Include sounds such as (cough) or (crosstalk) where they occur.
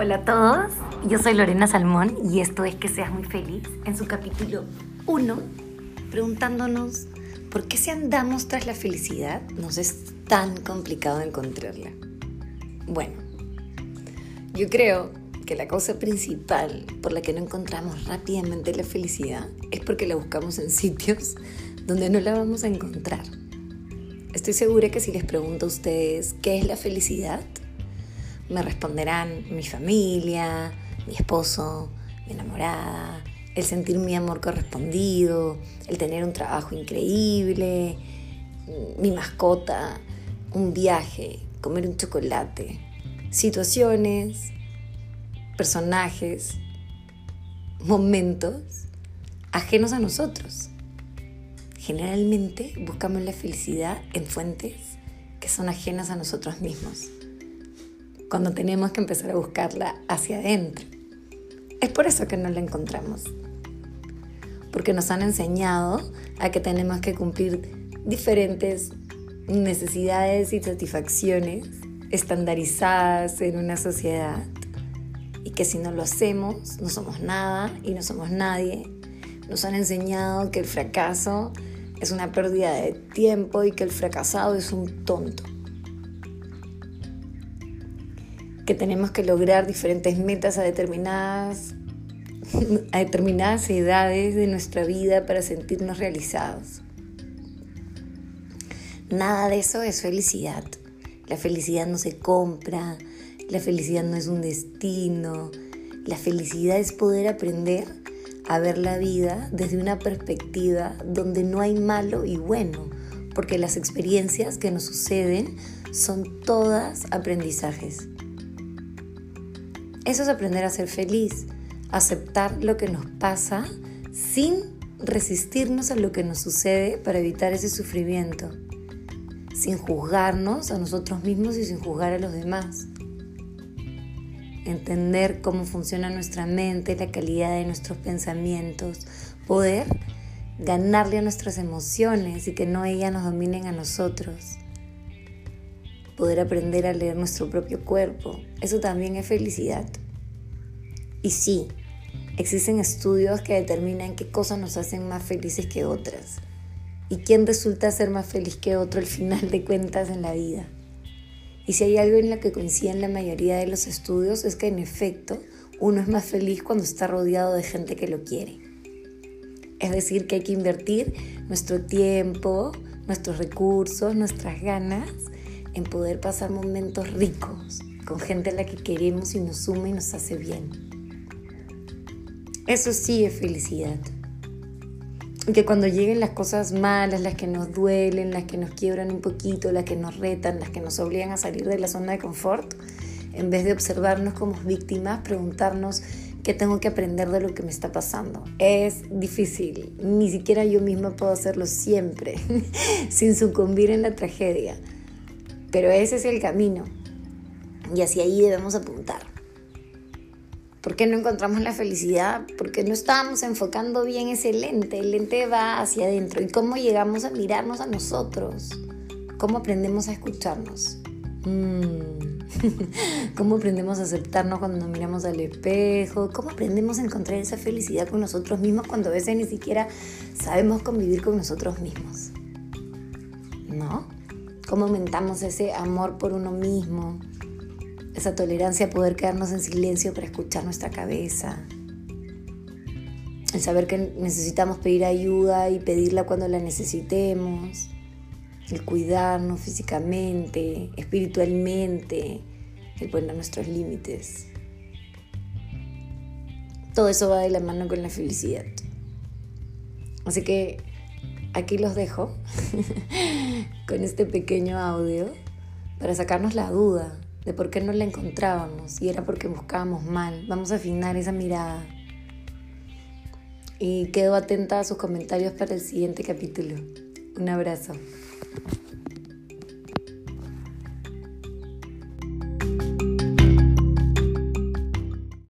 Hola a todos, yo soy Lorena Salmón y esto es Que seas muy feliz en su capítulo 1, preguntándonos por qué si andamos tras la felicidad nos es tan complicado encontrarla. Bueno, yo creo que la causa principal por la que no encontramos rápidamente la felicidad es porque la buscamos en sitios donde no la vamos a encontrar. Estoy segura que si les pregunto a ustedes qué es la felicidad, me responderán mi familia, mi esposo, mi enamorada, el sentir mi amor correspondido, el tener un trabajo increíble, mi mascota, un viaje, comer un chocolate, situaciones, personajes, momentos ajenos a nosotros. Generalmente buscamos la felicidad en fuentes que son ajenas a nosotros mismos cuando tenemos que empezar a buscarla hacia adentro. Es por eso que no la encontramos. Porque nos han enseñado a que tenemos que cumplir diferentes necesidades y satisfacciones estandarizadas en una sociedad y que si no lo hacemos no somos nada y no somos nadie. Nos han enseñado que el fracaso es una pérdida de tiempo y que el fracasado es un tonto. Que tenemos que lograr diferentes metas a determinadas, (laughs) a determinadas edades de nuestra vida para sentirnos realizados. Nada de eso es felicidad. La felicidad no se compra, la felicidad no es un destino, la felicidad es poder aprender a ver la vida desde una perspectiva donde no hay malo y bueno, porque las experiencias que nos suceden son todas aprendizajes. Eso es aprender a ser feliz, aceptar lo que nos pasa sin resistirnos a lo que nos sucede para evitar ese sufrimiento, sin juzgarnos a nosotros mismos y sin juzgar a los demás. Entender cómo funciona nuestra mente, la calidad de nuestros pensamientos, poder ganarle a nuestras emociones y que no ellas nos dominen a nosotros poder aprender a leer nuestro propio cuerpo. Eso también es felicidad. Y sí, existen estudios que determinan qué cosas nos hacen más felices que otras y quién resulta ser más feliz que otro al final de cuentas en la vida. Y si hay algo en lo que coinciden la mayoría de los estudios es que en efecto uno es más feliz cuando está rodeado de gente que lo quiere. Es decir, que hay que invertir nuestro tiempo, nuestros recursos, nuestras ganas en poder pasar momentos ricos con gente a la que queremos y nos suma y nos hace bien. Eso sí es felicidad. Que cuando lleguen las cosas malas, las que nos duelen, las que nos quiebran un poquito, las que nos retan, las que nos obligan a salir de la zona de confort, en vez de observarnos como víctimas, preguntarnos qué tengo que aprender de lo que me está pasando. Es difícil, ni siquiera yo misma puedo hacerlo siempre, (laughs) sin sucumbir en la tragedia. Pero ese es el camino y hacia ahí debemos apuntar. ¿Por qué no encontramos la felicidad? Porque no estábamos enfocando bien ese lente. El lente va hacia adentro. ¿Y cómo llegamos a mirarnos a nosotros? ¿Cómo aprendemos a escucharnos? Mm. (laughs) ¿Cómo aprendemos a aceptarnos cuando nos miramos al espejo? ¿Cómo aprendemos a encontrar esa felicidad con nosotros mismos cuando a veces ni siquiera sabemos convivir con nosotros mismos? ¿No? Cómo aumentamos ese amor por uno mismo, esa tolerancia a poder quedarnos en silencio para escuchar nuestra cabeza, el saber que necesitamos pedir ayuda y pedirla cuando la necesitemos, el cuidarnos físicamente, espiritualmente, el poner nuestros límites. Todo eso va de la mano con la felicidad. Así que aquí los dejo (laughs) con este pequeño audio para sacarnos la duda de por qué no la encontrábamos y era porque buscábamos mal. Vamos a afinar esa mirada. Y quedo atenta a sus comentarios para el siguiente capítulo. Un abrazo.